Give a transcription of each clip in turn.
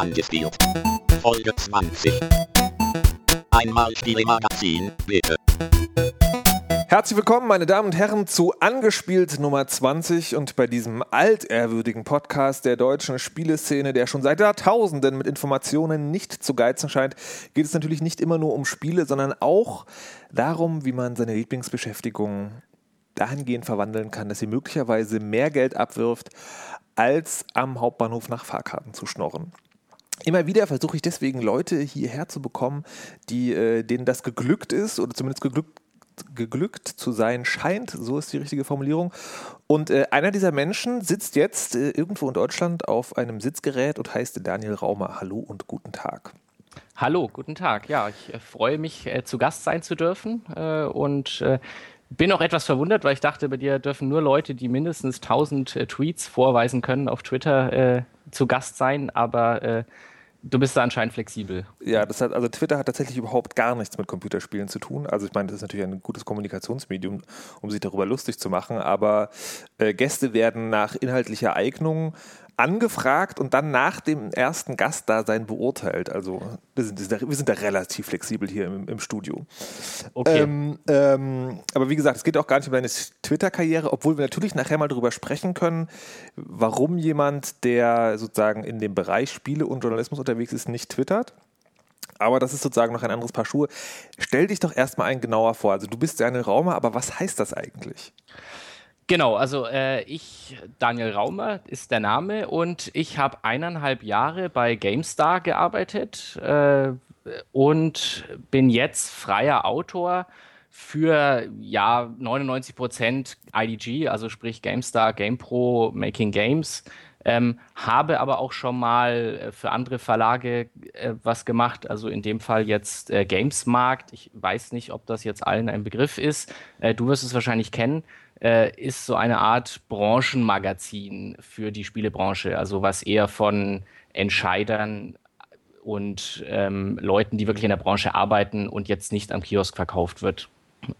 angespielt. Folge 20. Einmal Spielemagazin, bitte. Herzlich willkommen, meine Damen und Herren, zu Angespielt Nummer 20 und bei diesem altehrwürdigen Podcast der deutschen Spieleszene, der schon seit Jahrtausenden mit Informationen nicht zu geizen scheint, geht es natürlich nicht immer nur um Spiele, sondern auch darum, wie man seine Lieblingsbeschäftigung dahingehend verwandeln kann, dass sie möglicherweise mehr Geld abwirft, als am Hauptbahnhof nach Fahrkarten zu schnorren. Immer wieder versuche ich deswegen Leute hierher zu bekommen, die, äh, denen das geglückt ist oder zumindest geglückt, geglückt zu sein scheint, so ist die richtige Formulierung. Und äh, einer dieser Menschen sitzt jetzt äh, irgendwo in Deutschland auf einem Sitzgerät und heißt Daniel Raumer. Hallo und guten Tag. Hallo, guten Tag. Ja, ich äh, freue mich, äh, zu Gast sein zu dürfen äh, und bin auch etwas verwundert, weil ich dachte, bei dir dürfen nur Leute, die mindestens 1000 äh, Tweets vorweisen können, auf Twitter äh, zu Gast sein, aber äh, du bist da anscheinend flexibel. Ja, das hat, also Twitter hat tatsächlich überhaupt gar nichts mit Computerspielen zu tun. Also ich meine, das ist natürlich ein gutes Kommunikationsmedium, um sich darüber lustig zu machen, aber äh, Gäste werden nach inhaltlicher Eignung angefragt und dann nach dem ersten Gastdasein beurteilt. Also wir sind, wir sind da relativ flexibel hier im, im Studio. Okay. Ähm, ähm, aber wie gesagt, es geht auch gar nicht um deine Twitter-Karriere, obwohl wir natürlich nachher mal darüber sprechen können, warum jemand, der sozusagen in dem Bereich Spiele und Journalismus unterwegs ist, nicht twittert. Aber das ist sozusagen noch ein anderes Paar Schuhe. Stell dich doch erstmal ein genauer vor. Also du bist ja eine Raumer, aber was heißt das eigentlich? Genau, also äh, ich, Daniel Raumer ist der Name und ich habe eineinhalb Jahre bei GameStar gearbeitet äh, und bin jetzt freier Autor für ja 99% IDG, also sprich GameStar, GamePro, Making Games. Ähm, habe aber auch schon mal äh, für andere Verlage äh, was gemacht, also in dem Fall jetzt äh, Gamesmarkt. Ich weiß nicht, ob das jetzt allen ein Begriff ist. Äh, du wirst es wahrscheinlich kennen äh, ist so eine Art Branchenmagazin für die Spielebranche, also was eher von Entscheidern und ähm, Leuten, die wirklich in der Branche arbeiten und jetzt nicht am Kiosk verkauft wird,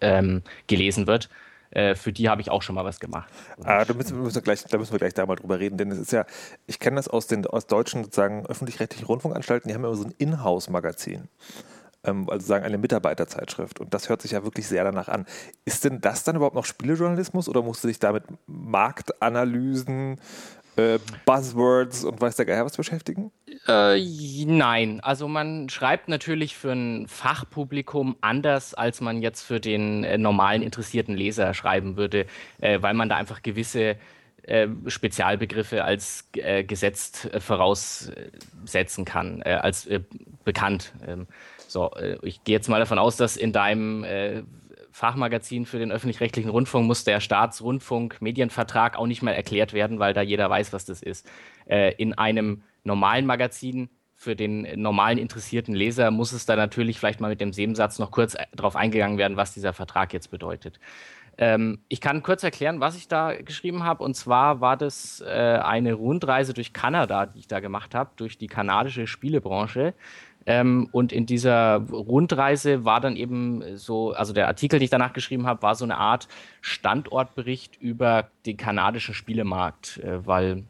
ähm, gelesen wird. Äh, für die habe ich auch schon mal was gemacht. Ah, da, müssen, müssen gleich, da müssen wir gleich da mal drüber reden, denn es ist ja, ich kenne das aus den aus deutschen sozusagen öffentlich-rechtlichen Rundfunkanstalten, die haben immer so ein Inhouse-Magazin also sagen eine Mitarbeiterzeitschrift. Und das hört sich ja wirklich sehr danach an. Ist denn das dann überhaupt noch Spielejournalismus oder musst du dich damit Marktanalysen, äh, Buzzwords und weiß der Geier was beschäftigen? Äh, nein, also man schreibt natürlich für ein Fachpublikum anders, als man jetzt für den äh, normalen interessierten Leser schreiben würde, äh, weil man da einfach gewisse äh, Spezialbegriffe als äh, gesetzt voraussetzen kann, als bekannt. So, äh, ich gehe jetzt mal davon aus, dass in deinem äh, Fachmagazin für den öffentlich-rechtlichen Rundfunk muss der Staatsrundfunk-Medienvertrag auch nicht mehr erklärt werden, weil da jeder weiß, was das ist. Äh, in einem normalen Magazin für den normalen interessierten Leser muss es da natürlich vielleicht mal mit dem Nebensatz noch kurz äh, darauf eingegangen werden, was dieser Vertrag jetzt bedeutet. Ähm, ich kann kurz erklären, was ich da geschrieben habe. Und zwar war das äh, eine Rundreise durch Kanada, die ich da gemacht habe, durch die kanadische Spielebranche. Ähm, und in dieser Rundreise war dann eben so, also der Artikel, den ich danach geschrieben habe, war so eine Art Standortbericht über den kanadischen Spielemarkt, äh, weil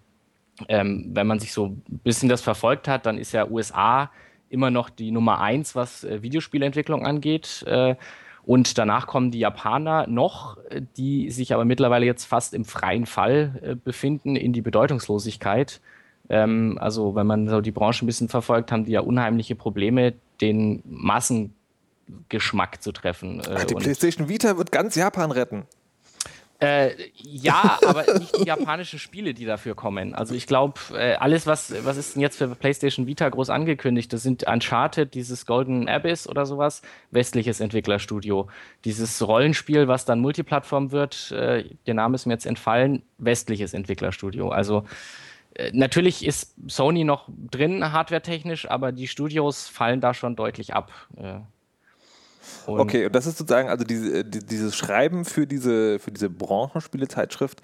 ähm, wenn man sich so ein bisschen das verfolgt hat, dann ist ja USA immer noch die Nummer eins, was äh, Videospielentwicklung angeht. Äh, und danach kommen die Japaner noch, äh, die sich aber mittlerweile jetzt fast im freien Fall äh, befinden in die Bedeutungslosigkeit. Ähm, also wenn man so die Branche ein bisschen verfolgt, haben die ja unheimliche Probleme, den Massengeschmack zu treffen. Ach, die PlayStation Vita wird ganz Japan retten. Äh, ja, aber nicht die japanischen Spiele, die dafür kommen. Also ich glaube, äh, alles, was, was ist denn jetzt für PlayStation Vita groß angekündigt? Das sind Uncharted, dieses Golden Abyss oder sowas, westliches Entwicklerstudio. Dieses Rollenspiel, was dann Multiplattform wird, äh, der Name ist mir jetzt entfallen, westliches Entwicklerstudio. Also äh, natürlich ist Sony noch drin, hardwaretechnisch, aber die Studios fallen da schon deutlich ab. Äh. Und okay, und das ist sozusagen, also diese, äh, dieses Schreiben für diese, für diese Branchenspielezeitschrift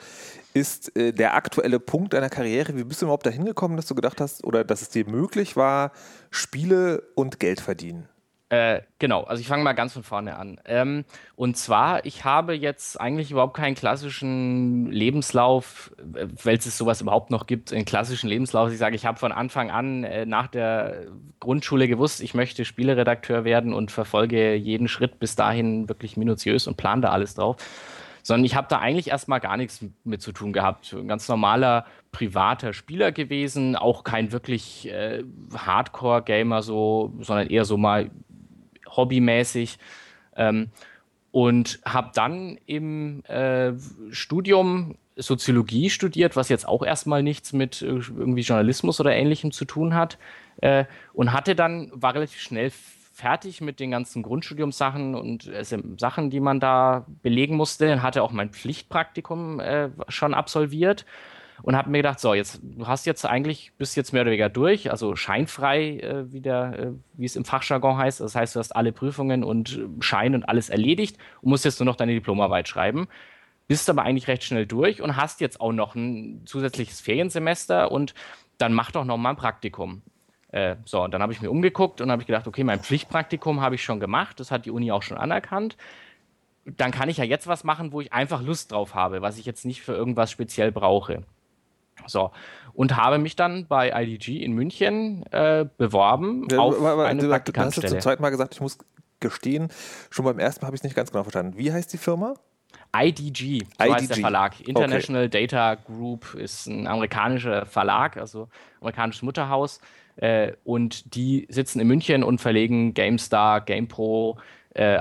ist äh, der aktuelle Punkt deiner Karriere. Wie bist du überhaupt dahin gekommen, dass du gedacht hast oder dass es dir möglich war, Spiele und Geld verdienen? Äh, genau, also ich fange mal ganz von vorne an. Ähm, und zwar, ich habe jetzt eigentlich überhaupt keinen klassischen Lebenslauf, äh, weil es sowas überhaupt noch gibt, einen klassischen Lebenslauf. Ich sage, ich habe von Anfang an äh, nach der Grundschule gewusst, ich möchte Spieleredakteur werden und verfolge jeden Schritt bis dahin wirklich minutiös und plane da alles drauf. Sondern ich habe da eigentlich erstmal gar nichts mit zu tun gehabt. Ein ganz normaler privater Spieler gewesen, auch kein wirklich äh, Hardcore-Gamer so, sondern eher so mal hobbymäßig. Ähm, und habe dann im äh, Studium Soziologie studiert, was jetzt auch erstmal nichts mit äh, irgendwie Journalismus oder ähnlichem zu tun hat. Äh, und hatte dann, war relativ schnell fertig mit den ganzen Grundstudiumssachen und äh, Sachen, die man da belegen musste. Hatte auch mein Pflichtpraktikum äh, schon absolviert und habe mir gedacht, so, jetzt, du hast jetzt eigentlich, bist jetzt mehr oder weniger durch, also scheinfrei, äh, wie, der, äh, wie es im Fachjargon heißt. Das heißt, du hast alle Prüfungen und Schein und alles erledigt und musst jetzt nur noch deine Diplomarbeit schreiben. Bist aber eigentlich recht schnell durch und hast jetzt auch noch ein zusätzliches Feriensemester und dann mach doch noch mal ein Praktikum. Äh, so, und dann habe ich mir umgeguckt und habe ich gedacht, okay, mein Pflichtpraktikum habe ich schon gemacht, das hat die Uni auch schon anerkannt dann kann ich ja jetzt was machen, wo ich einfach Lust drauf habe, was ich jetzt nicht für irgendwas speziell brauche. So. Und habe mich dann bei IDG in München äh, beworben ja, auf aber, eine du, Praktikantenstelle. Du hast zum zweiten Mal gesagt, ich muss gestehen, schon beim ersten Mal habe ich es nicht ganz genau verstanden. Wie heißt die Firma? IDG, so IDG. heißt der Verlag. International okay. Data Group ist ein amerikanischer Verlag, also amerikanisches Mutterhaus. Äh, und die sitzen in München und verlegen GameStar, GamePro, äh,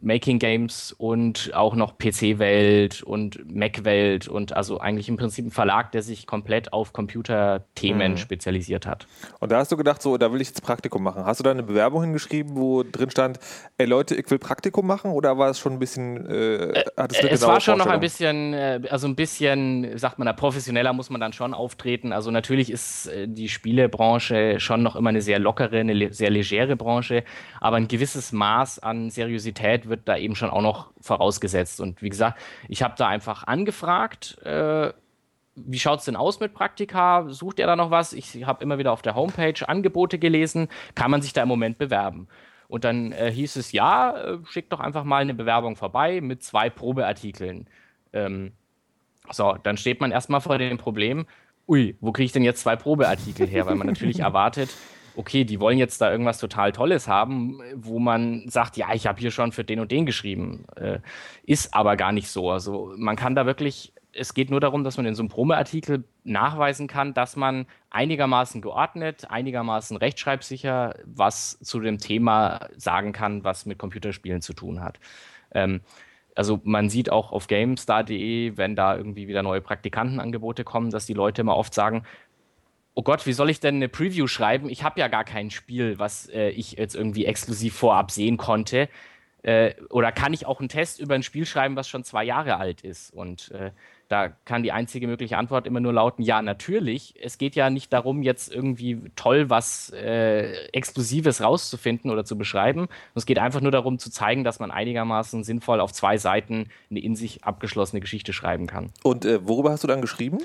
Making Games und auch noch PC-Welt und Mac-Welt und also eigentlich im Prinzip ein Verlag, der sich komplett auf Computerthemen mhm. spezialisiert hat. Und da hast du gedacht, so, da will ich jetzt Praktikum machen. Hast du da eine Bewerbung hingeschrieben, wo drin stand, ey Leute, ich will Praktikum machen oder war es schon ein bisschen, äh, hat es eine Es war schon noch ein bisschen, äh, also ein bisschen, sagt man da, professioneller muss man dann schon auftreten. Also natürlich ist äh, die Spielebranche schon noch immer eine sehr lockere, eine sehr legere Branche, aber ein gewisses Maß an Seriosität wird da eben schon auch noch vorausgesetzt. Und wie gesagt, ich habe da einfach angefragt, äh, wie schaut es denn aus mit Praktika? Sucht ihr da noch was? Ich habe immer wieder auf der Homepage Angebote gelesen. Kann man sich da im Moment bewerben? Und dann äh, hieß es, ja, äh, schickt doch einfach mal eine Bewerbung vorbei mit zwei Probeartikeln. Ähm, so, dann steht man erstmal vor dem Problem, ui, wo kriege ich denn jetzt zwei Probeartikel her? Weil man natürlich erwartet, okay, die wollen jetzt da irgendwas total Tolles haben, wo man sagt, ja, ich habe hier schon für den und den geschrieben. Äh, ist aber gar nicht so. Also man kann da wirklich, es geht nur darum, dass man in so einem Promeartikel nachweisen kann, dass man einigermaßen geordnet, einigermaßen rechtschreibsicher was zu dem Thema sagen kann, was mit Computerspielen zu tun hat. Ähm, also man sieht auch auf GameStar.de, wenn da irgendwie wieder neue Praktikantenangebote kommen, dass die Leute immer oft sagen, oh Gott, wie soll ich denn eine Preview schreiben? Ich habe ja gar kein Spiel, was äh, ich jetzt irgendwie exklusiv vorab sehen konnte. Äh, oder kann ich auch einen Test über ein Spiel schreiben, was schon zwei Jahre alt ist? Und äh, da kann die einzige mögliche Antwort immer nur lauten, ja, natürlich. Es geht ja nicht darum, jetzt irgendwie toll was äh, Exklusives rauszufinden oder zu beschreiben. Es geht einfach nur darum zu zeigen, dass man einigermaßen sinnvoll auf zwei Seiten eine in sich abgeschlossene Geschichte schreiben kann. Und äh, worüber hast du dann geschrieben?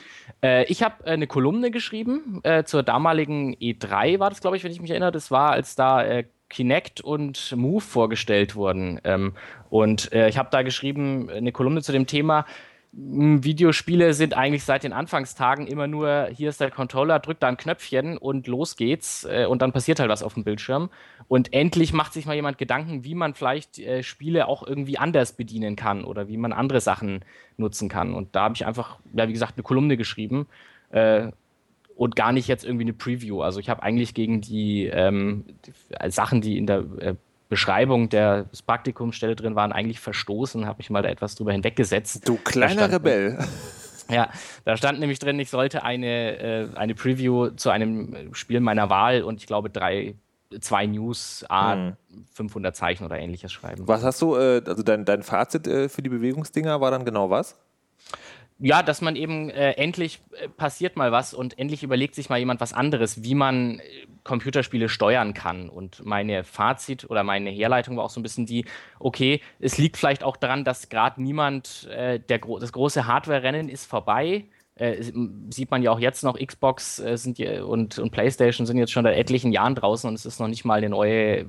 Äh, ich habe äh, eine Kolumne geschrieben. Äh, zur damaligen E3 war das, glaube ich, wenn ich mich erinnere. Das war, als da äh, Kinect und Move vorgestellt wurden. Ähm, und ich habe da geschrieben, eine Kolumne zu dem Thema, Videospiele sind eigentlich seit den Anfangstagen immer nur, hier ist der Controller, drückt da ein Knöpfchen und los geht's äh, und dann passiert halt was auf dem Bildschirm. Und endlich macht sich mal jemand Gedanken, wie man vielleicht äh, Spiele auch irgendwie anders bedienen kann oder wie man andere Sachen nutzen kann. Und da habe ich einfach, ja, wie gesagt, eine Kolumne geschrieben äh, und gar nicht jetzt irgendwie eine Preview. Also ich habe eigentlich gegen die, ähm, die Sachen, die in der äh, Beschreibung der Praktikumsstelle drin waren, eigentlich verstoßen, habe mich mal da etwas drüber hinweggesetzt. Du kleiner Rebell. Ja, da stand nämlich drin, ich sollte eine, äh, eine Preview zu einem Spiel meiner Wahl und ich glaube drei, zwei News, A, hm. 500 Zeichen oder ähnliches schreiben. Was hast du, äh, also dein, dein Fazit äh, für die Bewegungsdinger war dann genau was? Ja, dass man eben äh, endlich äh, passiert mal was und endlich überlegt sich mal jemand was anderes, wie man äh, Computerspiele steuern kann. Und meine Fazit oder meine Herleitung war auch so ein bisschen die, okay, es liegt vielleicht auch daran, dass gerade niemand, äh, der, das große Hardware-Rennen ist vorbei. Äh, sieht man ja auch jetzt noch, Xbox äh, sind und, und PlayStation sind jetzt schon seit etlichen Jahren draußen und es ist noch nicht mal eine neue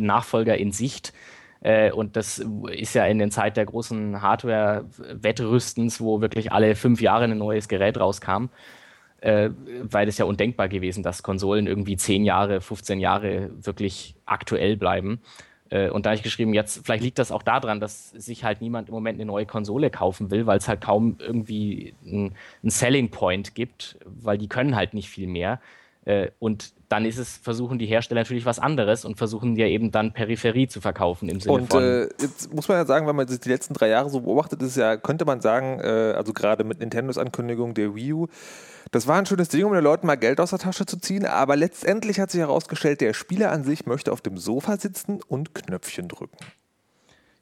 Nachfolger in Sicht. Äh, und das ist ja in der Zeit der großen Hardware-Wettrüstens, wo wirklich alle fünf Jahre ein neues Gerät rauskam. Äh, weil es ja undenkbar gewesen, dass Konsolen irgendwie zehn Jahre, 15 Jahre wirklich aktuell bleiben. Äh, und da habe ich geschrieben, jetzt, vielleicht liegt das auch daran, dass sich halt niemand im Moment eine neue Konsole kaufen will, weil es halt kaum irgendwie einen Selling Point gibt, weil die können halt nicht viel mehr. Äh, und dann ist es, versuchen die Hersteller natürlich was anderes und versuchen ja eben dann Peripherie zu verkaufen im Sinne und, von. Äh, jetzt muss man ja sagen, wenn man sich die letzten drei Jahre so beobachtet, ist ja, könnte man sagen, äh, also gerade mit Nintendos Ankündigung der Wii U, das war ein schönes Ding, um den Leuten mal Geld aus der Tasche zu ziehen, aber letztendlich hat sich herausgestellt, der Spieler an sich möchte auf dem Sofa sitzen und Knöpfchen drücken.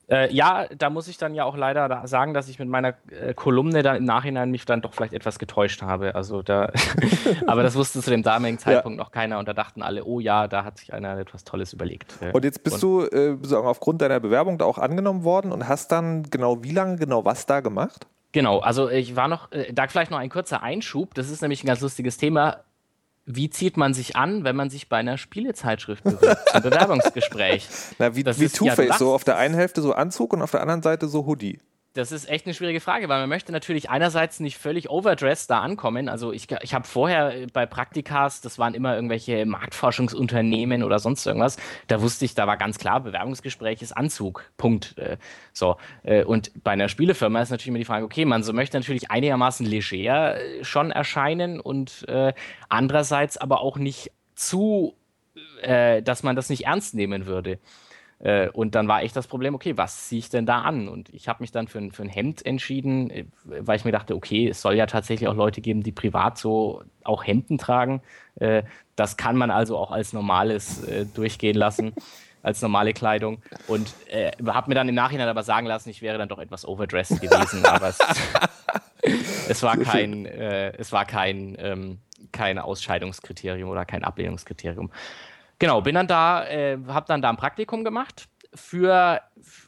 Äh, ja, da muss ich dann ja auch leider sagen, dass ich mit meiner äh, Kolumne dann im Nachhinein mich dann doch vielleicht etwas getäuscht habe. Also da, aber das wusste zu dem damaligen Zeitpunkt ja. noch keiner und da dachten alle, oh ja, da hat sich einer etwas Tolles überlegt. Und jetzt bist und, du äh, aufgrund deiner Bewerbung da auch angenommen worden und hast dann genau wie lange, genau was da gemacht? Genau, also ich war noch, äh, da vielleicht noch ein kurzer Einschub, das ist nämlich ein ganz lustiges Thema wie zieht man sich an, wenn man sich bei einer Spielezeitschrift bewirbt zum Bewerbungsgespräch? Na, wie, wie Two-Face, ja, so auf der einen Hälfte so Anzug und auf der anderen Seite so Hoodie. Das ist echt eine schwierige Frage, weil man möchte natürlich einerseits nicht völlig overdressed da ankommen. Also ich, ich habe vorher bei Praktikas, das waren immer irgendwelche Marktforschungsunternehmen oder sonst irgendwas, da wusste ich, da war ganz klar, Bewerbungsgespräch ist Anzug. Punkt. Äh, so. Äh, und bei einer Spielefirma ist natürlich immer die Frage, okay, man so möchte natürlich einigermaßen leger äh, schon erscheinen und andererseits aber auch nicht zu, dass man das nicht ernst nehmen würde. Äh, und dann war echt das Problem, okay, was ziehe ich denn da an? Und ich habe mich dann für ein, für ein Hemd entschieden, äh, weil ich mir dachte, okay, es soll ja tatsächlich auch Leute geben, die privat so auch Hemden tragen. Äh, das kann man also auch als normales durchgehen lassen. als normale Kleidung und äh, habe mir dann im Nachhinein aber sagen lassen, ich wäre dann doch etwas overdressed gewesen, aber es, es, war kein, es war kein, ähm, kein Ausscheidungskriterium oder kein Ablehnungskriterium. Genau, bin dann da, äh, habe dann da ein Praktikum gemacht für,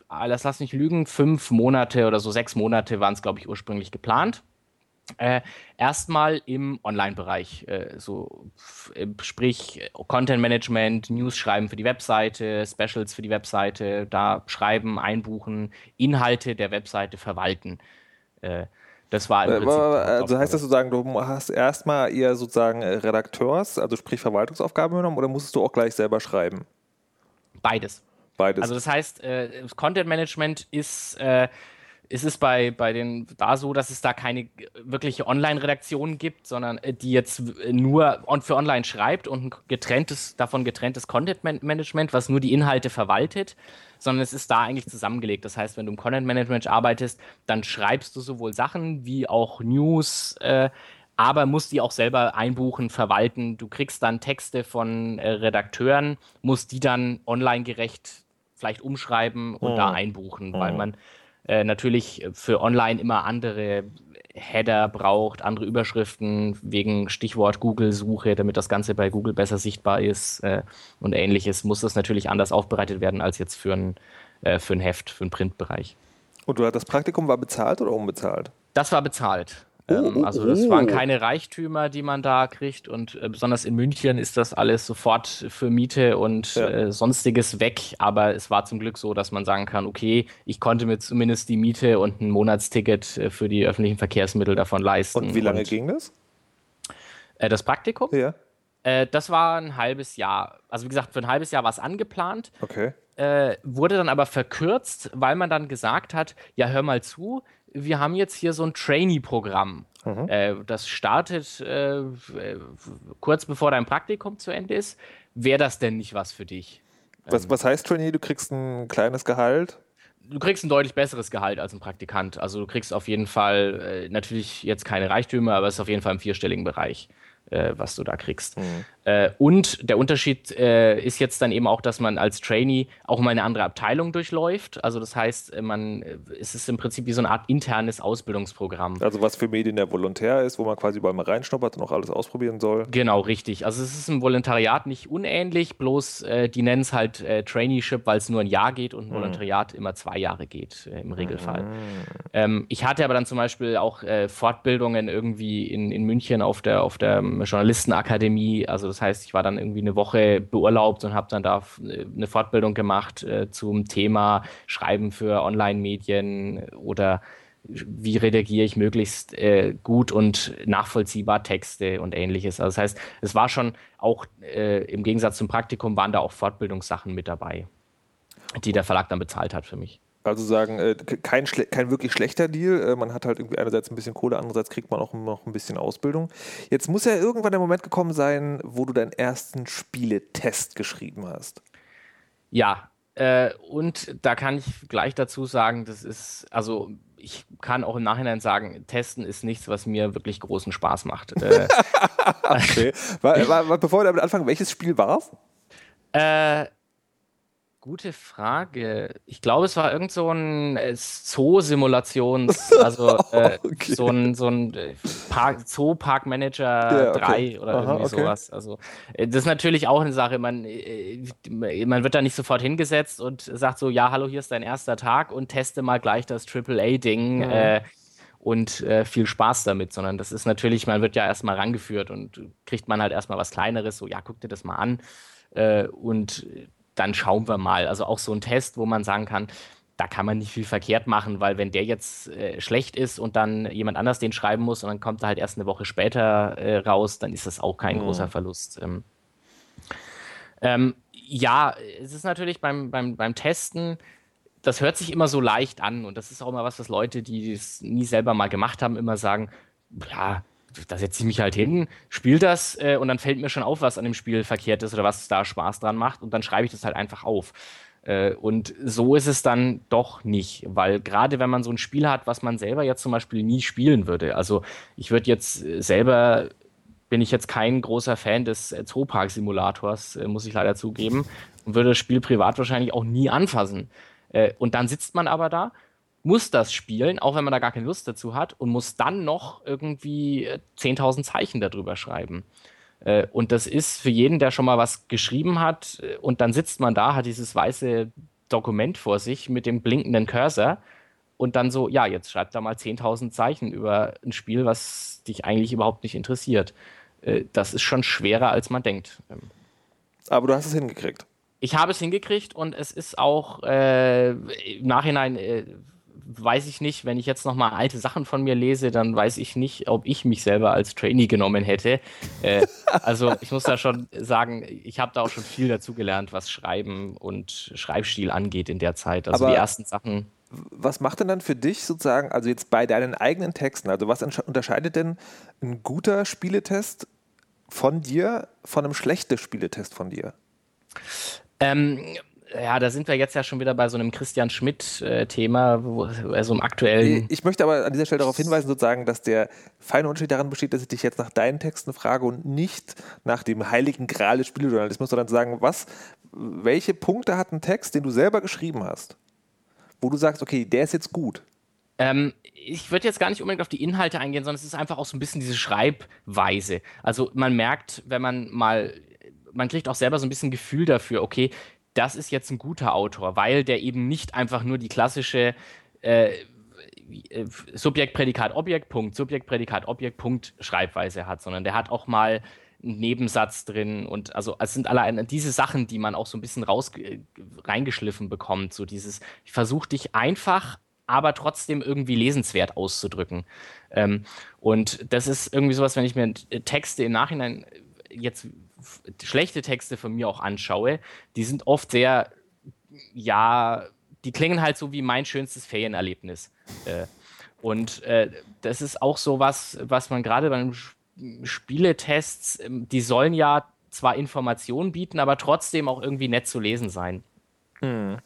alles lass mich lügen, fünf Monate oder so sechs Monate waren es, glaube ich, ursprünglich geplant. Äh, erstmal im Online-Bereich, äh, so sprich Content Management, News schreiben für die Webseite, Specials für die Webseite, da schreiben, einbuchen, Inhalte der Webseite verwalten. Äh, das war im Prinzip. Also heißt das sozusagen, du hast erstmal eher sozusagen äh, Redakteurs, also sprich Verwaltungsaufgaben genommen, oder musstest du auch gleich selber schreiben? Beides. Beides. Also das heißt, äh, Content Management ist äh, ist es bei, bei den da so, dass es da keine wirkliche Online-Redaktion gibt, sondern äh, die jetzt nur für online schreibt und ein getrenntes, davon getrenntes Content-Management, was nur die Inhalte verwaltet, sondern es ist da eigentlich zusammengelegt. Das heißt, wenn du im Content-Management arbeitest, dann schreibst du sowohl Sachen wie auch News, äh, aber musst die auch selber einbuchen, verwalten. Du kriegst dann Texte von äh, Redakteuren, musst die dann online gerecht vielleicht umschreiben und oh. da einbuchen, oh. weil man äh, natürlich für online immer andere Header braucht, andere Überschriften wegen Stichwort Google-Suche, damit das Ganze bei Google besser sichtbar ist äh, und ähnliches, muss das natürlich anders aufbereitet werden als jetzt für ein, äh, für ein Heft, für einen Printbereich. Und du, das Praktikum war bezahlt oder unbezahlt? Das war bezahlt. Oh, ähm, oh, also das waren oh. keine Reichtümer, die man da kriegt und äh, besonders in München ist das alles sofort für Miete und ja. äh, sonstiges weg. Aber es war zum Glück so, dass man sagen kann, okay, ich konnte mir zumindest die Miete und ein Monatsticket äh, für die öffentlichen Verkehrsmittel davon leisten. Und wie lange und, ging das? Äh, das Praktikum? Ja. Äh, das war ein halbes Jahr. Also wie gesagt, für ein halbes Jahr war es angeplant. Okay. Äh, wurde dann aber verkürzt, weil man dann gesagt hat, ja, hör mal zu, wir haben jetzt hier so ein Trainee-Programm. Mhm. Äh, das startet äh, kurz bevor dein Praktikum zu Ende ist. Wäre das denn nicht was für dich? Was, ähm, was heißt Trainee? Du kriegst ein kleines Gehalt? Du kriegst ein deutlich besseres Gehalt als ein Praktikant. Also du kriegst auf jeden Fall äh, natürlich jetzt keine Reichtümer, aber es ist auf jeden Fall im vierstelligen Bereich äh, was du da kriegst. Mhm. Äh, und der Unterschied äh, ist jetzt dann eben auch, dass man als Trainee auch mal eine andere Abteilung durchläuft. Also das heißt, äh, man, äh, es ist im Prinzip wie so eine Art internes Ausbildungsprogramm. Also was für Medien der Volontär ist, wo man quasi überall mal reinschnuppert und auch alles ausprobieren soll. Genau, richtig. Also es ist im Volontariat nicht unähnlich, bloß äh, die nennen es halt Traineeship, weil es nur ein Jahr geht und ein mhm. Volontariat immer zwei Jahre geht im Regelfall. Mhm. Ähm, ich hatte aber dann zum Beispiel auch Fortbildungen irgendwie in, in München auf der, auf der ähm, Journalistenakademie. Also das heißt, ich war dann irgendwie eine Woche beurlaubt und habe dann da eine Fortbildung gemacht äh, zum Thema Schreiben für Online-Medien oder wie redigiere ich möglichst äh, gut und nachvollziehbar Texte und ähnliches. Also das heißt, es war schon auch äh, im Gegensatz zum Praktikum waren da auch Fortbildungssachen mit dabei, die der Verlag dann bezahlt hat für mich. Also sagen, äh, kein, kein wirklich schlechter Deal. Äh, man hat halt irgendwie einerseits ein bisschen Kohle, andererseits kriegt man auch noch ein bisschen Ausbildung. Jetzt muss ja irgendwann der Moment gekommen sein, wo du deinen ersten Spieletest geschrieben hast. Ja, äh, und da kann ich gleich dazu sagen, das ist, also ich kann auch im Nachhinein sagen, Testen ist nichts, was mir wirklich großen Spaß macht. Äh, okay. war, war, bevor wir damit anfangen, welches Spiel war es? Äh, Gute Frage. Ich glaube, es war irgend so ein äh, Zoo-Simulations, also äh, okay. so ein, so ein äh, Park, Zoo-Park-Manager ja, okay. 3 oder Aha, irgendwie okay. sowas. Also, äh, das ist natürlich auch eine Sache. Man, man wird da nicht sofort hingesetzt und sagt so: Ja, hallo, hier ist dein erster Tag und teste mal gleich das AAA-Ding. Mhm. Äh, und äh, viel Spaß damit, sondern das ist natürlich, man wird ja erstmal rangeführt und kriegt man halt erstmal was Kleineres, so, ja, guck dir das mal an. und dann schauen wir mal. Also auch so ein Test, wo man sagen kann, da kann man nicht viel verkehrt machen, weil wenn der jetzt äh, schlecht ist und dann jemand anders den schreiben muss und dann kommt er halt erst eine Woche später äh, raus, dann ist das auch kein mhm. großer Verlust. Ähm, ähm, ja, es ist natürlich beim, beim, beim Testen, das hört sich immer so leicht an und das ist auch immer was, was Leute, die es nie selber mal gemacht haben, immer sagen, ja, da setze ich mich halt hin, spiele das äh, und dann fällt mir schon auf, was an dem Spiel verkehrt ist oder was da Spaß dran macht und dann schreibe ich das halt einfach auf. Äh, und so ist es dann doch nicht, weil gerade wenn man so ein Spiel hat, was man selber jetzt zum Beispiel nie spielen würde, also ich würde jetzt äh, selber bin ich jetzt kein großer Fan des äh, Zoopark-Simulators, äh, muss ich leider zugeben, und würde das Spiel privat wahrscheinlich auch nie anfassen. Äh, und dann sitzt man aber da muss das spielen, auch wenn man da gar keine Lust dazu hat, und muss dann noch irgendwie 10.000 äh, Zeichen darüber schreiben. Äh, und das ist für jeden, der schon mal was geschrieben hat, äh, und dann sitzt man da, hat dieses weiße Dokument vor sich mit dem blinkenden Cursor und dann so, ja, jetzt schreibt da mal 10.000 Zeichen über ein Spiel, was dich eigentlich überhaupt nicht interessiert. Das ist schon schwerer, als man denkt. Ähm. Aber du hast es hingekriegt. Ich habe es hingekriegt und es ist auch äh, im Nachhinein äh, weiß ich nicht, wenn ich jetzt nochmal alte Sachen von mir lese, dann weiß ich nicht, ob ich mich selber als Trainee genommen hätte. Äh, also ich muss da schon sagen, ich habe da auch schon viel dazu gelernt, was Schreiben und Schreibstil angeht in der Zeit. Also Aber die ersten Sachen. Was macht denn dann für dich sozusagen, also jetzt bei deinen eigenen Texten, also was unterscheidet denn ein guter Spieletest von dir von einem schlechten Spieletest von dir? Ähm, ja, da sind wir jetzt ja schon wieder bei so einem Christian Schmidt-Thema, äh, also im aktuellen. Ich möchte aber an dieser Stelle darauf hinweisen, sozusagen, dass der feine Unterschied daran besteht, dass ich dich jetzt nach deinen Texten frage und nicht nach dem heiligen Gral des Spielejournalismus, sondern sagen, was, welche Punkte hat ein Text, den du selber geschrieben hast, wo du sagst, okay, der ist jetzt gut? Ähm, ich würde jetzt gar nicht unbedingt auf die Inhalte eingehen, sondern es ist einfach auch so ein bisschen diese Schreibweise. Also man merkt, wenn man mal man kriegt auch selber so ein bisschen Gefühl dafür, okay, das ist jetzt ein guter Autor, weil der eben nicht einfach nur die klassische äh, äh, Subjekt, Prädikat, Objekt, Punkt, Subjekt, Prädikat, Objekt, Punkt Schreibweise hat, sondern der hat auch mal einen Nebensatz drin und also es sind alle diese Sachen, die man auch so ein bisschen raus reingeschliffen bekommt, so dieses ich versuche dich einfach aber trotzdem irgendwie lesenswert auszudrücken. Ähm, und das ist irgendwie sowas, wenn ich mir Texte im Nachhinein jetzt schlechte Texte von mir auch anschaue, die sind oft sehr, ja, die klingen halt so wie mein schönstes Ferienerlebnis. Äh, und äh, das ist auch so was, was man gerade beim Spieletests, ähm, die sollen ja zwar Informationen bieten, aber trotzdem auch irgendwie nett zu lesen sein. Mhm.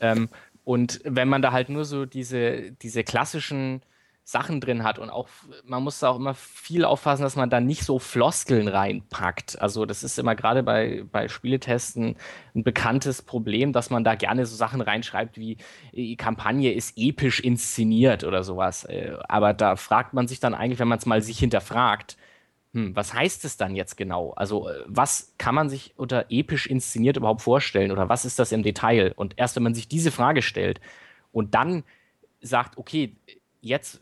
Ähm, und wenn man da halt nur so diese, diese klassischen Sachen drin hat und auch, man muss auch immer viel aufpassen, dass man da nicht so Floskeln reinpackt. Also das ist immer gerade bei, bei Spieletesten ein bekanntes Problem, dass man da gerne so Sachen reinschreibt wie, die Kampagne ist episch inszeniert oder sowas. Äh, aber da fragt man sich dann eigentlich, wenn man es mal sich hinterfragt, hm, was heißt es dann jetzt genau? Also äh, was kann man sich unter episch inszeniert überhaupt vorstellen oder was ist das im Detail? Und erst wenn man sich diese Frage stellt und dann sagt, okay, jetzt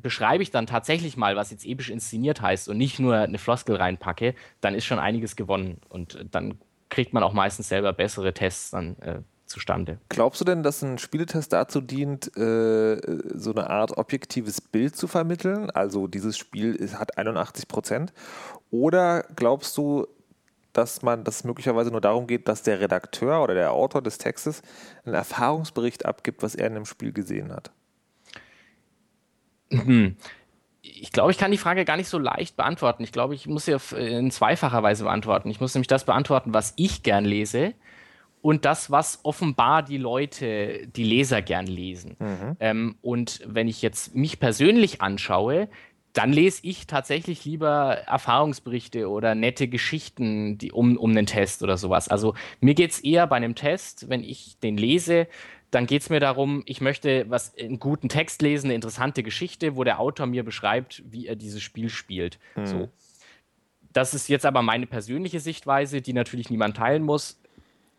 beschreibe ich dann tatsächlich mal, was jetzt episch inszeniert heißt und nicht nur eine Floskel reinpacke, dann ist schon einiges gewonnen. Und dann kriegt man auch meistens selber bessere Tests dann äh, zustande. Glaubst du denn, dass ein Spieletest dazu dient, äh, so eine Art objektives Bild zu vermitteln? Also dieses Spiel ist, hat 81 Prozent. Oder glaubst du, dass man, dass es möglicherweise nur darum geht, dass der Redakteur oder der Autor des Textes einen Erfahrungsbericht abgibt, was er in dem Spiel gesehen hat? Hm. Ich glaube, ich kann die Frage gar nicht so leicht beantworten. Ich glaube, ich muss sie in zweifacher Weise beantworten. Ich muss nämlich das beantworten, was ich gern lese und das, was offenbar die Leute, die Leser gern lesen. Mhm. Ähm, und wenn ich jetzt mich persönlich anschaue, dann lese ich tatsächlich lieber Erfahrungsberichte oder nette Geschichten die, um, um einen Test oder sowas. Also mir geht es eher bei einem Test, wenn ich den lese, dann geht es mir darum, ich möchte was einen guten Text lesen, eine interessante Geschichte, wo der Autor mir beschreibt, wie er dieses Spiel spielt. Mhm. So. Das ist jetzt aber meine persönliche Sichtweise, die natürlich niemand teilen muss.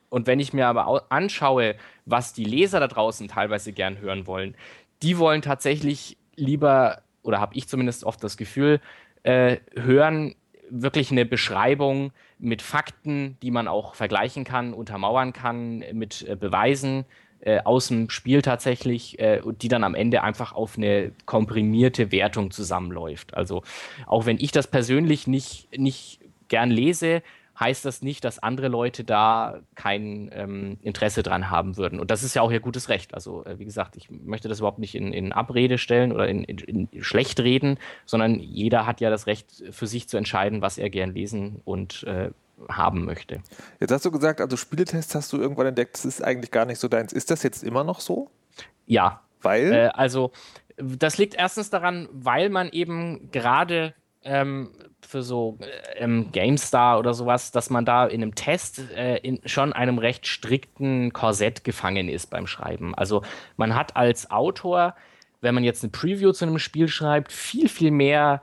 Und wenn ich mir aber anschaue, was die Leser da draußen teilweise gern hören wollen, die wollen tatsächlich lieber, oder habe ich zumindest oft das Gefühl, äh, hören wirklich eine Beschreibung mit Fakten, die man auch vergleichen kann, untermauern kann, mit äh, Beweisen, äh, aus dem Spiel tatsächlich, äh, die dann am Ende einfach auf eine komprimierte Wertung zusammenläuft. Also auch wenn ich das persönlich nicht, nicht gern lese, heißt das nicht, dass andere Leute da kein ähm, Interesse dran haben würden. Und das ist ja auch ihr gutes Recht. Also, äh, wie gesagt, ich möchte das überhaupt nicht in, in Abrede stellen oder in, in, in, schlecht reden, sondern jeder hat ja das Recht für sich zu entscheiden, was er gern lesen und äh, haben möchte. Jetzt hast du gesagt, also Spieletests hast du irgendwann entdeckt, das ist eigentlich gar nicht so deins. Ist das jetzt immer noch so? Ja. Weil? Äh, also, das liegt erstens daran, weil man eben gerade ähm, für so ähm, GameStar oder sowas, dass man da in einem Test äh, in schon einem recht strikten Korsett gefangen ist beim Schreiben. Also man hat als Autor, wenn man jetzt eine Preview zu einem Spiel schreibt, viel, viel mehr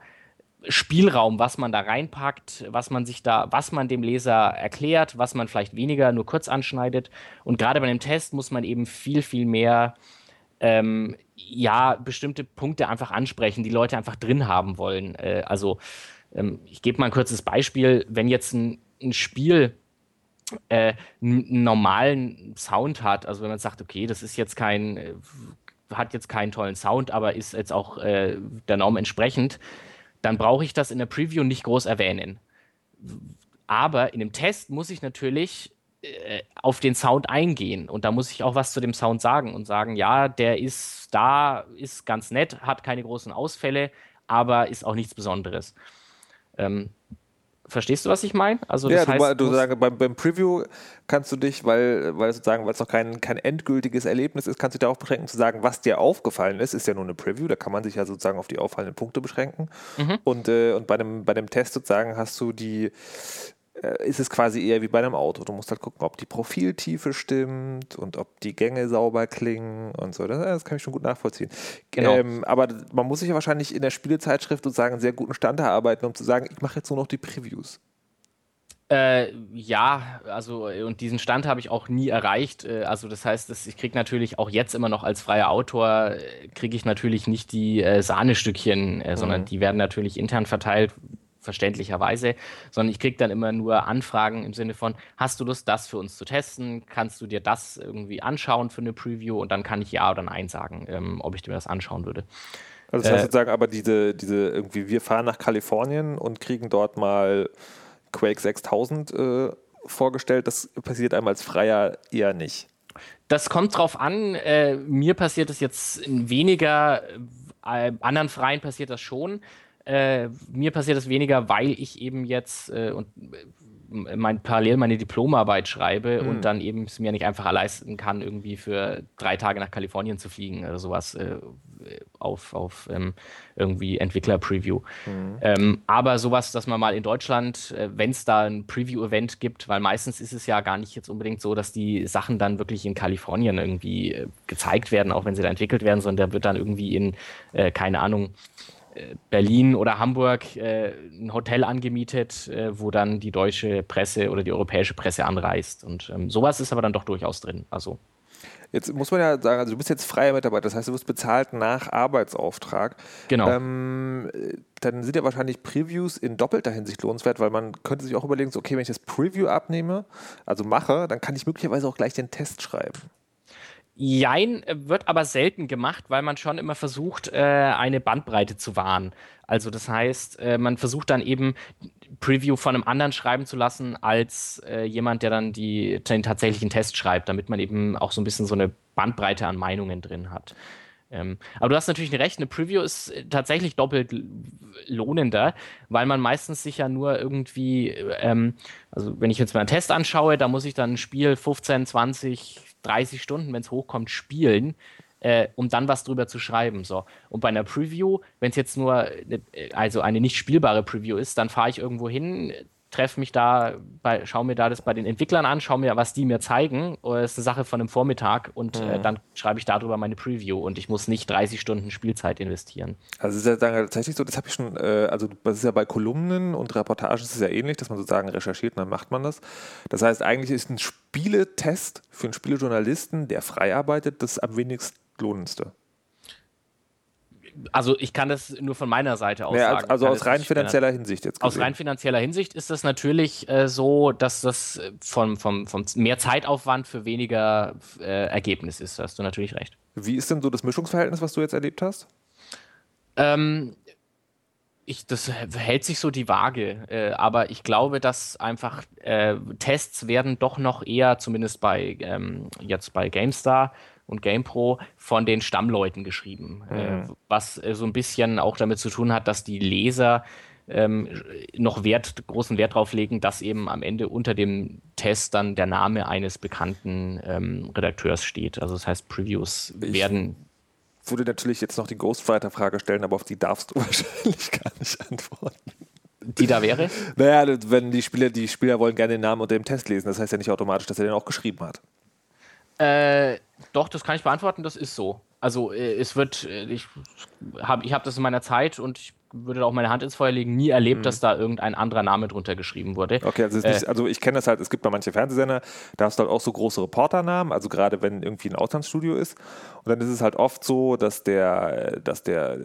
Spielraum, was man da reinpackt, was man sich da, was man dem Leser erklärt, was man vielleicht weniger nur kurz anschneidet. Und gerade bei einem Test muss man eben viel, viel mehr ähm, ja, bestimmte Punkte einfach ansprechen, die Leute einfach drin haben wollen. Äh, also ähm, ich gebe mal ein kurzes Beispiel, wenn jetzt ein, ein Spiel äh, einen normalen Sound hat, also wenn man sagt, okay, das ist jetzt kein, äh, hat jetzt keinen tollen Sound, aber ist jetzt auch äh, der Norm entsprechend, dann brauche ich das in der Preview nicht groß erwähnen. Aber in dem Test muss ich natürlich äh, auf den Sound eingehen und da muss ich auch was zu dem Sound sagen und sagen, ja, der ist da, ist ganz nett, hat keine großen Ausfälle, aber ist auch nichts Besonderes. Ähm, Verstehst du, was ich meine? Also das ja, heißt, du, du sagst, beim, beim, Preview kannst du dich, weil, weil sozusagen, weil es noch kein, kein endgültiges Erlebnis ist, kannst du dich darauf beschränken zu sagen, was dir aufgefallen ist. Ist ja nur eine Preview, da kann man sich ja sozusagen auf die auffallenden Punkte beschränken. Mhm. Und, äh, und bei dem, bei dem Test sozusagen hast du die, ist es quasi eher wie bei einem Auto. Du musst halt gucken, ob die Profiltiefe stimmt und ob die Gänge sauber klingen und so. Das, das kann ich schon gut nachvollziehen. Genau. Ähm, aber man muss sich ja wahrscheinlich in der Spielezeitschrift sozusagen einen sehr guten Stand erarbeiten, um zu sagen, ich mache jetzt nur noch die Previews. Äh, ja, also und diesen Stand habe ich auch nie erreicht. Äh, also das heißt, ich kriege natürlich auch jetzt immer noch als freier Autor äh, kriege ich natürlich nicht die äh, Sahnestückchen, äh, mhm. sondern die werden natürlich intern verteilt, verständlicherweise, sondern ich kriege dann immer nur Anfragen im Sinne von, hast du Lust, das für uns zu testen? Kannst du dir das irgendwie anschauen für eine Preview? Und dann kann ich ja oder nein sagen, ähm, ob ich mir das anschauen würde. Also das heißt äh, sozusagen, aber diese, diese irgendwie, wir fahren nach Kalifornien und kriegen dort mal Quake 6000 äh, vorgestellt, das passiert einem als Freier eher nicht. Das kommt drauf an. Äh, mir passiert es jetzt weniger, äh, anderen Freien passiert das schon. Äh, mir passiert es weniger, weil ich eben jetzt äh, und äh, mein, parallel meine Diplomarbeit schreibe mhm. und dann eben es mir nicht einfach leisten kann, irgendwie für drei Tage nach Kalifornien zu fliegen oder sowas äh, auf, auf ähm, irgendwie Entwickler-Preview. Mhm. Ähm, aber sowas, dass man mal in Deutschland, äh, wenn es da ein Preview-Event gibt, weil meistens ist es ja gar nicht jetzt unbedingt so, dass die Sachen dann wirklich in Kalifornien irgendwie äh, gezeigt werden, auch wenn sie da entwickelt werden, sondern der wird dann irgendwie in, keine Ahnung, Berlin oder Hamburg äh, ein Hotel angemietet, äh, wo dann die deutsche Presse oder die europäische Presse anreist. Und ähm, sowas ist aber dann doch durchaus drin. Also Jetzt muss man ja sagen, also du bist jetzt freier Mitarbeiter, das heißt, du wirst bezahlt nach Arbeitsauftrag. Genau. Ähm, dann sind ja wahrscheinlich Previews in doppelter Hinsicht lohnenswert, weil man könnte sich auch überlegen, so, okay, wenn ich das Preview abnehme, also mache, dann kann ich möglicherweise auch gleich den Test schreiben. Jein wird aber selten gemacht, weil man schon immer versucht, äh, eine Bandbreite zu wahren. Also das heißt, äh, man versucht dann eben Preview von einem anderen schreiben zu lassen, als äh, jemand, der dann die, den tatsächlichen Test schreibt, damit man eben auch so ein bisschen so eine Bandbreite an Meinungen drin hat. Ähm, aber du hast natürlich recht, eine Preview ist tatsächlich doppelt lohnender, weil man meistens sich ja nur irgendwie, ähm, also wenn ich jetzt mal einen Test anschaue, da muss ich dann ein Spiel 15, 20, 30 Stunden, wenn es hochkommt, spielen, äh, um dann was drüber zu schreiben. So. Und bei einer Preview, wenn es jetzt nur äh, also eine nicht spielbare Preview ist, dann fahre ich irgendwo hin, treffe mich da, bei, schaue mir da das bei den Entwicklern an, schaue mir, was die mir zeigen. Oder ist eine Sache von einem Vormittag und äh, mhm. äh, dann schreibe ich darüber meine Preview und ich muss nicht 30 Stunden Spielzeit investieren. Also es ist ja tatsächlich so, das habe ich schon, äh, also das ist ja bei Kolumnen und Reportagen ist es ja ähnlich, dass man sozusagen recherchiert und dann macht man das. Das heißt, eigentlich ist ein Spieletest für einen Spielejournalisten, der frei arbeitet, das am wenigsten lohnendste also ich kann das nur von meiner Seite aus ja, sagen. Also aus rein finanzieller Hinsicht jetzt. Gesehen. Aus rein finanzieller Hinsicht ist das natürlich äh, so, dass das vom, vom, vom mehr Zeitaufwand für weniger äh, Ergebnis ist. Da hast du natürlich recht. Wie ist denn so das Mischungsverhältnis, was du jetzt erlebt hast? Ähm, ich, das hält sich so die Waage, äh, aber ich glaube, dass einfach äh, Tests werden doch noch eher, zumindest bei ähm, jetzt bei GameStar, und GamePro von den Stammleuten geschrieben, äh, mhm. äh, was äh, so ein bisschen auch damit zu tun hat, dass die Leser ähm, noch Wert, großen Wert darauf legen, dass eben am Ende unter dem Test dann der Name eines bekannten ähm, Redakteurs steht. Also das heißt, Previews ich werden. Ich würde natürlich jetzt noch die Ghostwriter-Frage stellen, aber auf die darfst du wahrscheinlich gar nicht antworten. Die da wäre? Naja, wenn die Spieler, die Spieler wollen gerne den Namen unter dem Test lesen, das heißt ja nicht automatisch, dass er den auch geschrieben hat. Äh, doch, das kann ich beantworten, das ist so. Also äh, es wird, äh, ich habe ich hab das in meiner Zeit und ich würde auch meine Hand ins Feuer legen, nie erlebt, mhm. dass da irgendein anderer Name drunter geschrieben wurde. Okay, also, nicht, äh, also ich kenne das halt, es gibt bei manchen Fernsehsender, da hast du halt auch so große Reporternamen, also gerade wenn irgendwie ein Auslandsstudio ist. Und dann ist es halt oft so, dass der, dass der,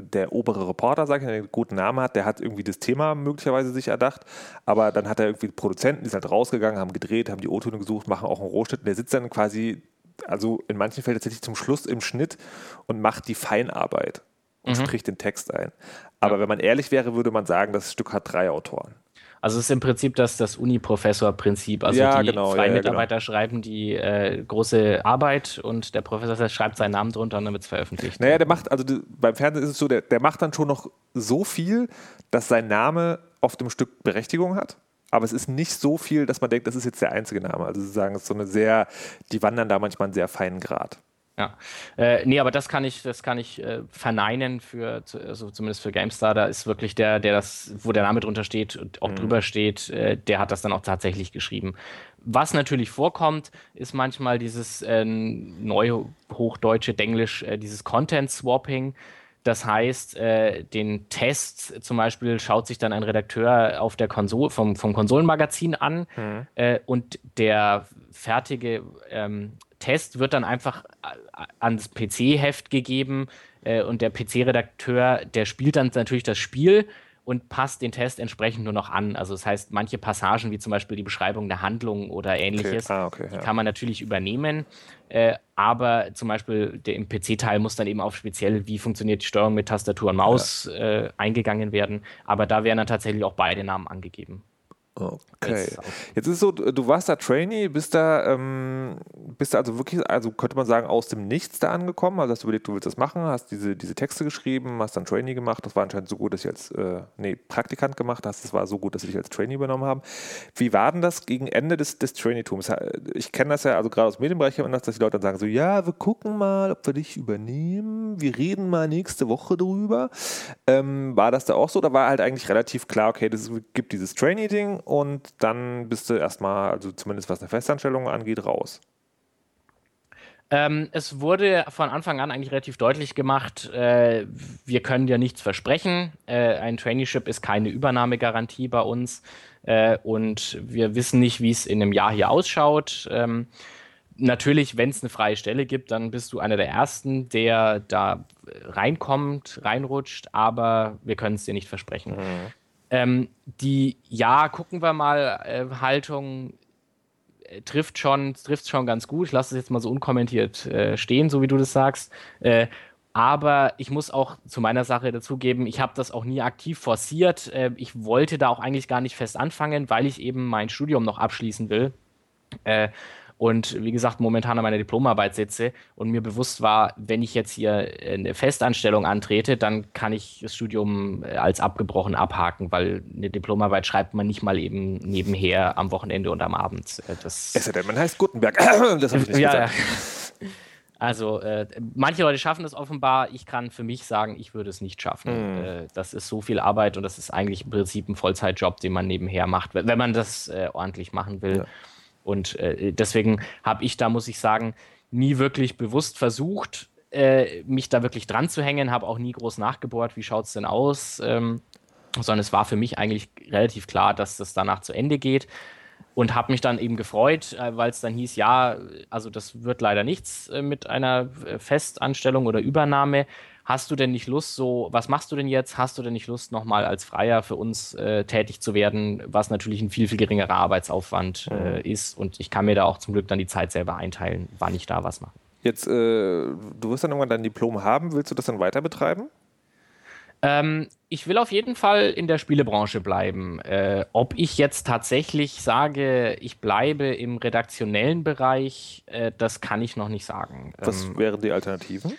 der obere Reporter, sag ich, einen guten Namen hat, der hat irgendwie das Thema möglicherweise sich erdacht, aber dann hat er irgendwie Produzenten, die sind halt rausgegangen, haben gedreht, haben die O-Töne gesucht, machen auch einen Rohschnitt und der sitzt dann quasi also in manchen Fällen tatsächlich zum Schluss im Schnitt und macht die Feinarbeit und mhm. spricht den Text ein. Aber ja. wenn man ehrlich wäre, würde man sagen, das Stück hat drei Autoren. Also es ist im Prinzip das, das Uni-Professor-Prinzip. Also ja, die genau, zwei ja, Mitarbeiter genau. schreiben die äh, große Arbeit und der Professor schreibt seinen Namen drunter und dann wird es veröffentlicht. Naja, der macht, also beim Fernsehen ist es so, der, der macht dann schon noch so viel, dass sein Name oft im Stück Berechtigung hat aber es ist nicht so viel, dass man denkt, das ist jetzt der einzige Name. Also sozusagen, es ist so eine sehr, die wandern da manchmal einen sehr feinen Grad. Ja, äh, nee, aber das kann ich, das kann ich äh, verneinen für, also zumindest für GameStar. Da ist wirklich der, der das, wo der Name drunter steht und auch mhm. drüber steht, äh, der hat das dann auch tatsächlich geschrieben. Was natürlich vorkommt, ist manchmal dieses äh, neuhochdeutsche Denglisch, äh, dieses Content Swapping. Das heißt, äh, den Test zum Beispiel schaut sich dann ein Redakteur auf der Konsole vom, vom Konsolenmagazin an mhm. äh, und der fertige ähm, Test wird dann einfach äh, ans PC-Heft gegeben äh, und der PC-Redakteur, der spielt dann natürlich das Spiel und passt den Test entsprechend nur noch an. Also das heißt, manche Passagen, wie zum Beispiel die Beschreibung der Handlung oder ähnliches, okay. Ah, okay, die ja. kann man natürlich übernehmen. Äh, aber zum Beispiel der, im PC-Teil muss dann eben auf speziell, wie funktioniert die Steuerung mit Tastatur und Maus ja. äh, eingegangen werden. Aber da werden dann tatsächlich auch beide Namen angegeben. Okay. Jetzt ist es so, du warst da Trainee, bist da, ähm, bist da also wirklich, also könnte man sagen, aus dem Nichts da angekommen. Also hast du überlegt, du willst das machen, hast diese, diese Texte geschrieben, hast dann Trainee gemacht. Das war anscheinend so gut, dass ich als, äh, nee, Praktikant gemacht hast. Das war so gut, dass sie dich als Trainee übernommen haben. Wie war denn das gegen Ende des, des Trainee-Tums? Ich kenne das ja, also gerade aus dem Medienbereich, dass die Leute dann sagen so, ja, wir gucken mal, ob wir dich übernehmen. Wir reden mal nächste Woche drüber. Ähm, war das da auch so? Da war halt eigentlich relativ klar, okay, es gibt dieses Trainee-Ding und dann bist du erstmal, also zumindest was eine Festanstellung angeht, raus. Ähm, es wurde von Anfang an eigentlich relativ deutlich gemacht, äh, wir können dir nichts versprechen. Äh, ein Traineeship ist keine Übernahmegarantie bei uns äh, und wir wissen nicht, wie es in einem Jahr hier ausschaut. Ähm, natürlich, wenn es eine freie Stelle gibt, dann bist du einer der Ersten, der da reinkommt, reinrutscht, aber wir können es dir nicht versprechen. Mhm. Ähm, die, ja, gucken wir mal, äh, Haltung äh, trifft schon, trifft schon ganz gut. Ich lasse es jetzt mal so unkommentiert äh, stehen, so wie du das sagst. Äh, aber ich muss auch zu meiner Sache dazugeben, ich habe das auch nie aktiv forciert. Äh, ich wollte da auch eigentlich gar nicht fest anfangen, weil ich eben mein Studium noch abschließen will. Und wie gesagt, momentan an meiner Diplomarbeit sitze und mir bewusst war, wenn ich jetzt hier eine Festanstellung antrete, dann kann ich das Studium äh, als abgebrochen abhaken, weil eine Diplomarbeit schreibt man nicht mal eben nebenher am Wochenende und am Abend. Äh, das es denn, man heißt Gutenberg. das habe ich nicht ja, gesagt. Ja. Also äh, manche Leute schaffen es offenbar. Ich kann für mich sagen, ich würde es nicht schaffen. Mm. Äh, das ist so viel Arbeit und das ist eigentlich im Prinzip ein Vollzeitjob, den man nebenher macht, wenn man das äh, ordentlich machen will. Ja. Und äh, deswegen habe ich da, muss ich sagen, nie wirklich bewusst versucht, äh, mich da wirklich dran zu hängen, habe auch nie groß nachgebohrt, wie schaut es denn aus, ähm, sondern es war für mich eigentlich relativ klar, dass das danach zu Ende geht. Und habe mich dann eben gefreut, äh, weil es dann hieß, ja, also das wird leider nichts äh, mit einer äh, Festanstellung oder Übernahme hast du denn nicht Lust, so, was machst du denn jetzt? Hast du denn nicht Lust, nochmal als Freier für uns äh, tätig zu werden, was natürlich ein viel, viel geringerer Arbeitsaufwand äh, mhm. ist. Und ich kann mir da auch zum Glück dann die Zeit selber einteilen, wann ich da was mache. Jetzt, äh, du wirst dann irgendwann dein Diplom haben, willst du das dann weiter betreiben? Ähm, ich will auf jeden Fall in der Spielebranche bleiben. Äh, ob ich jetzt tatsächlich sage, ich bleibe im redaktionellen Bereich, äh, das kann ich noch nicht sagen. Was ähm, wären die Alternativen?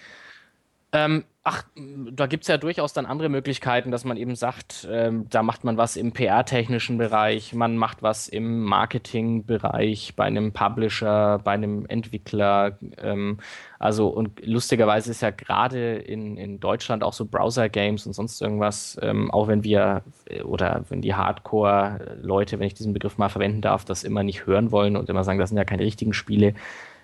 Ähm, ach, da gibt es ja durchaus dann andere Möglichkeiten, dass man eben sagt, ähm, da macht man was im PR-technischen Bereich, man macht was im Marketing-Bereich, bei einem Publisher, bei einem Entwickler. Ähm, also, und lustigerweise ist ja gerade in, in Deutschland auch so Browser-Games und sonst irgendwas, ähm, auch wenn wir äh, oder wenn die Hardcore-Leute, wenn ich diesen Begriff mal verwenden darf, das immer nicht hören wollen und immer sagen, das sind ja keine richtigen Spiele.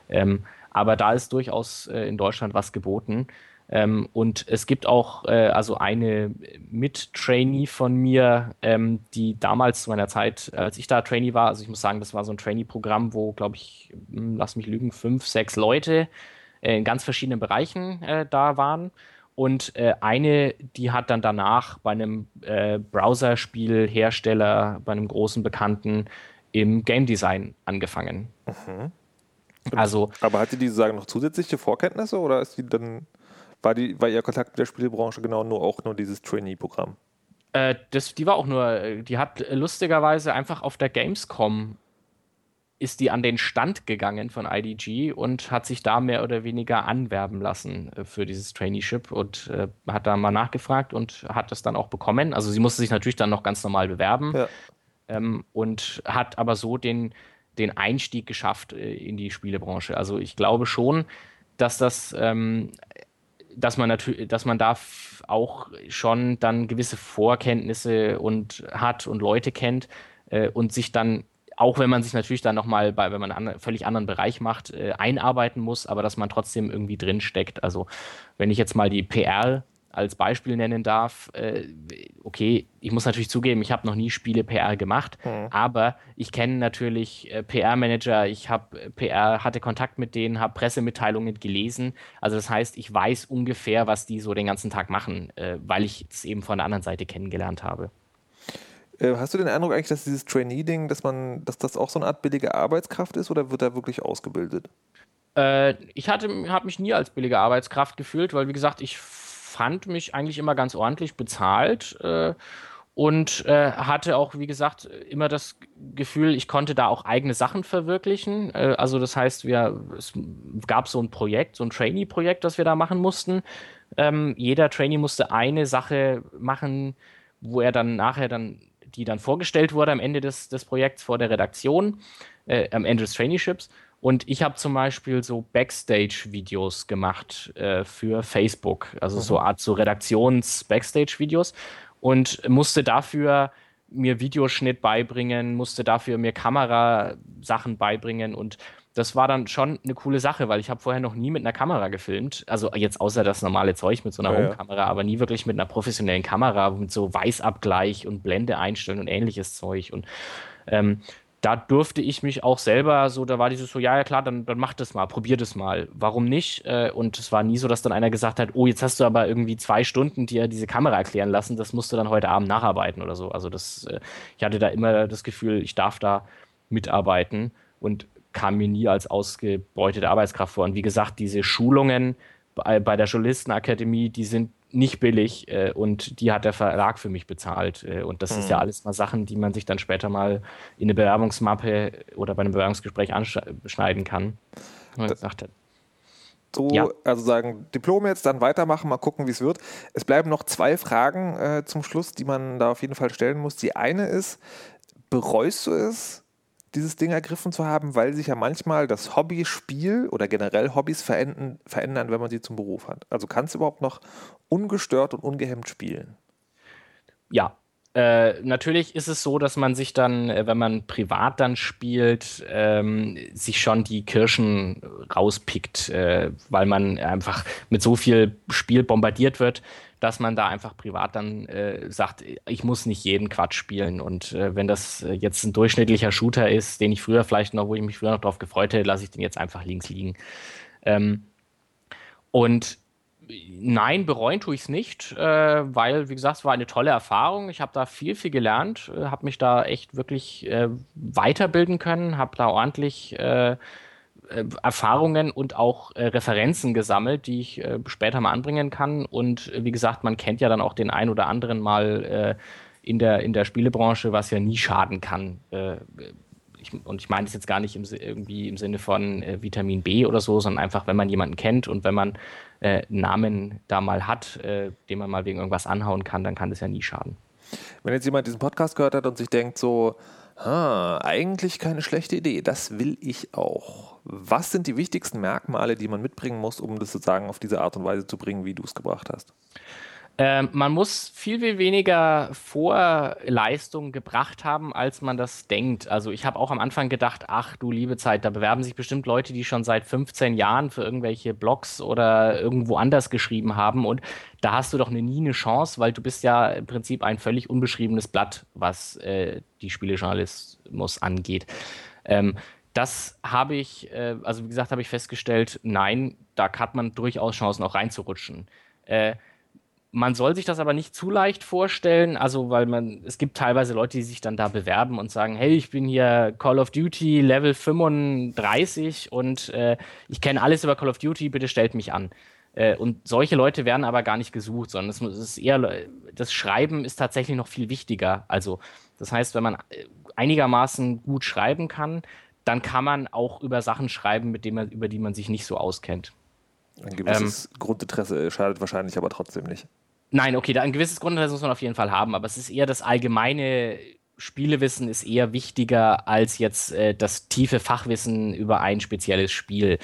Ähm, aber da ist durchaus äh, in Deutschland was geboten. Ähm, und es gibt auch äh, also eine Mit-Trainee von mir, ähm, die damals zu meiner Zeit, als ich da Trainee war, also ich muss sagen, das war so ein Trainee-Programm, wo, glaube ich, hm, lass mich lügen, fünf, sechs Leute äh, in ganz verschiedenen Bereichen äh, da waren. Und äh, eine, die hat dann danach bei einem äh, Browserspielhersteller, bei einem großen Bekannten im Game Design angefangen. Mhm. Also, aber hatte die sagen noch zusätzliche Vorkenntnisse oder ist die dann war, die, war Ihr Kontakt mit der Spielebranche genau nur auch nur dieses Trainee-Programm? Äh, das, die war auch nur, die hat lustigerweise einfach auf der Gamescom ist die an den Stand gegangen von IDG und hat sich da mehr oder weniger anwerben lassen äh, für dieses Traineeship und äh, hat da mal nachgefragt und hat das dann auch bekommen. Also sie musste sich natürlich dann noch ganz normal bewerben ja. ähm, und hat aber so den, den Einstieg geschafft äh, in die Spielebranche. Also ich glaube schon, dass das ähm, dass man natürlich, dass man da auch schon dann gewisse Vorkenntnisse und hat und Leute kennt äh, und sich dann auch wenn man sich natürlich dann nochmal bei, wenn man einen völlig anderen Bereich macht, äh, einarbeiten muss, aber dass man trotzdem irgendwie drin steckt. Also wenn ich jetzt mal die PR als Beispiel nennen darf, äh, okay, ich muss natürlich zugeben, ich habe noch nie Spiele PR gemacht, mhm. aber ich kenne natürlich äh, PR-Manager, ich habe äh, PR, hatte Kontakt mit denen, habe Pressemitteilungen gelesen. Also das heißt, ich weiß ungefähr, was die so den ganzen Tag machen, äh, weil ich es eben von der anderen Seite kennengelernt habe. Äh, hast du den Eindruck eigentlich, dass dieses Trainee-Ding, dass man, dass das auch so eine Art billige Arbeitskraft ist oder wird da wirklich ausgebildet? Äh, ich habe mich nie als billige Arbeitskraft gefühlt, weil wie gesagt, ich fand mich eigentlich immer ganz ordentlich bezahlt äh, und äh, hatte auch, wie gesagt, immer das Gefühl, ich konnte da auch eigene Sachen verwirklichen. Äh, also das heißt, wir, es gab so ein Projekt, so ein Trainee-Projekt, das wir da machen mussten. Ähm, jeder Trainee musste eine Sache machen, wo er dann nachher dann, die dann vorgestellt wurde am Ende des, des Projekts vor der Redaktion, äh, am Ende des Traineeships. Und ich habe zum Beispiel so Backstage-Videos gemacht äh, für Facebook, also mhm. so Art so Redaktions-Backstage-Videos und musste dafür mir Videoschnitt beibringen, musste dafür mir Kamerasachen beibringen und das war dann schon eine coole Sache, weil ich habe vorher noch nie mit einer Kamera gefilmt. Also jetzt außer das normale Zeug mit so einer ja, Homekamera, aber nie wirklich mit einer professionellen Kamera, mit so Weißabgleich und Blende einstellen und ähnliches Zeug. Und ähm, da durfte ich mich auch selber so, da war dieses so, ja, ja klar, dann, dann mach das mal, probier das mal. Warum nicht? Äh, und es war nie so, dass dann einer gesagt hat, oh, jetzt hast du aber irgendwie zwei Stunden dir diese Kamera erklären lassen, das musst du dann heute Abend nacharbeiten oder so. Also das, äh, ich hatte da immer das Gefühl, ich darf da mitarbeiten und kam mir nie als ausgebeutete Arbeitskraft vor. Und wie gesagt, diese Schulungen bei, bei der Journalistenakademie, die sind nicht billig äh, und die hat der Verlag für mich bezahlt. Äh, und das mhm. ist ja mhm. alles mal Sachen, die man sich dann später mal in eine Bewerbungsmappe oder bei einem Bewerbungsgespräch anschneiden kann. Und so, ja. also sagen, Diplom jetzt, dann weitermachen, mal gucken, wie es wird. Es bleiben noch zwei Fragen äh, zum Schluss, die man da auf jeden Fall stellen muss. Die eine ist, bereust du es, dieses Ding ergriffen zu haben, weil sich ja manchmal das Hobbyspiel oder generell Hobbys verändern, verändern, wenn man sie zum Beruf hat. Also kannst du überhaupt noch ungestört und ungehemmt spielen? Ja, äh, natürlich ist es so, dass man sich dann, äh, wenn man privat dann spielt, ähm, sich schon die Kirschen rauspickt, äh, weil man einfach mit so viel Spiel bombardiert wird, dass man da einfach privat dann äh, sagt, ich muss nicht jeden Quatsch spielen. Und äh, wenn das jetzt ein durchschnittlicher Shooter ist, den ich früher vielleicht noch, wo ich mich früher noch drauf gefreut hätte, lasse ich den jetzt einfach links liegen. Ähm, und nein, bereuen tue ich es nicht, äh, weil, wie gesagt, es war eine tolle Erfahrung. Ich habe da viel, viel gelernt, äh, habe mich da echt wirklich äh, weiterbilden können, habe da ordentlich äh, äh, Erfahrungen und auch äh, Referenzen gesammelt, die ich später mal anbringen kann. Und wie gesagt, man kennt ja dann auch den ein oder anderen mal in, der, in der Spielebranche, was ja nie schaden kann. Äh, ich, und ich meine das jetzt gar nicht im, irgendwie im Sinne von Vitamin B oder so, sondern einfach, wenn man jemanden kennt und wenn man einen Namen da mal hat, den man mal wegen irgendwas anhauen kann, dann kann das ja nie schaden. Wenn jetzt jemand diesen Podcast gehört hat und sich denkt so, Ah, eigentlich keine schlechte Idee. Das will ich auch. Was sind die wichtigsten Merkmale, die man mitbringen muss, um das sozusagen auf diese Art und Weise zu bringen, wie du es gebracht hast? Ähm, man muss viel, viel weniger Vorleistung gebracht haben, als man das denkt. Also ich habe auch am Anfang gedacht, ach du liebe Zeit, da bewerben sich bestimmt Leute, die schon seit 15 Jahren für irgendwelche Blogs oder irgendwo anders geschrieben haben und da hast du doch nie eine Chance, weil du bist ja im Prinzip ein völlig unbeschriebenes Blatt, was äh, die Spielejournalismus angeht. Ähm, das habe ich, äh, also wie gesagt, habe ich festgestellt, nein, da hat man durchaus Chancen auch reinzurutschen. Äh, man soll sich das aber nicht zu leicht vorstellen, also weil man, es gibt teilweise Leute, die sich dann da bewerben und sagen, hey, ich bin hier Call of Duty Level 35 und äh, ich kenne alles über Call of Duty, bitte stellt mich an. Äh, und solche Leute werden aber gar nicht gesucht, sondern es, ist eher, das Schreiben ist tatsächlich noch viel wichtiger. Also das heißt, wenn man äh, einigermaßen gut schreiben kann, dann kann man auch über Sachen schreiben, mit denen man, über die man sich nicht so auskennt. Ein gewisses ähm, Grundinteresse schadet wahrscheinlich aber trotzdem nicht. Nein, okay, da ein gewisses Grundinteresse muss man auf jeden Fall haben, aber es ist eher das allgemeine Spielewissen ist eher wichtiger als jetzt äh, das tiefe Fachwissen über ein spezielles Spiel.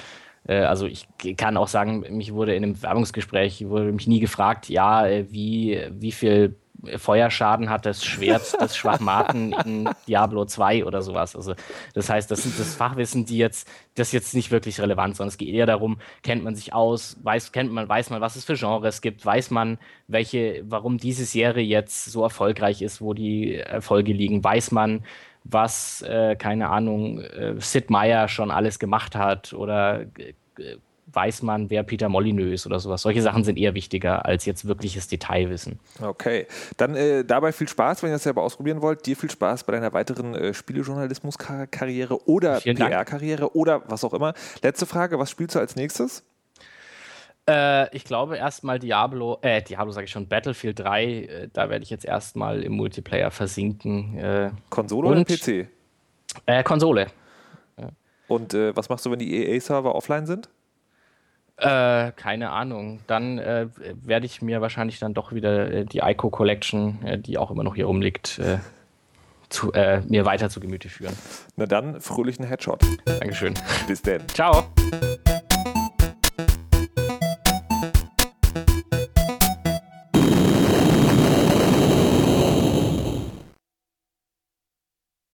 Äh, also ich kann auch sagen, mich wurde in einem Werbungsgespräch wurde mich nie gefragt, ja, äh, wie, wie viel Feuerschaden hat das Schwert des Schwachmaten in Diablo 2 oder sowas. Also das heißt, das sind das Fachwissen, die jetzt, das jetzt nicht wirklich relevant, sondern es geht eher darum, kennt man sich aus, weiß, kennt man, weiß man, was es für Genres gibt, weiß man, welche, warum diese Serie jetzt so erfolgreich ist, wo die Erfolge liegen, weiß man, was, äh, keine Ahnung, äh, Sid Meier schon alles gemacht hat oder äh, weiß man, wer Peter Molyneux ist oder sowas. Solche Sachen sind eher wichtiger als jetzt wirkliches Detailwissen. Okay, dann äh, dabei viel Spaß, wenn ihr das selber ausprobieren wollt. Dir viel Spaß bei deiner weiteren äh, Spielejournalismus-Karriere oder PR-Karriere oder was auch immer. Letzte Frage, was spielst du als nächstes? Äh, ich glaube erstmal Diablo, äh, Diablo sage ich schon, Battlefield 3, äh, da werde ich jetzt erstmal im Multiplayer versinken. Äh, Konsole und, oder PC? Äh, Konsole. Und was machst du, wenn die EA-Server offline sind? Äh, keine Ahnung. Dann äh, werde ich mir wahrscheinlich dann doch wieder äh, die Ico Collection, äh, die auch immer noch hier rumliegt, äh, zu, äh, mir weiter zu Gemüte führen. Na dann, fröhlichen Headshot. Dankeschön. Bis dann. Ciao.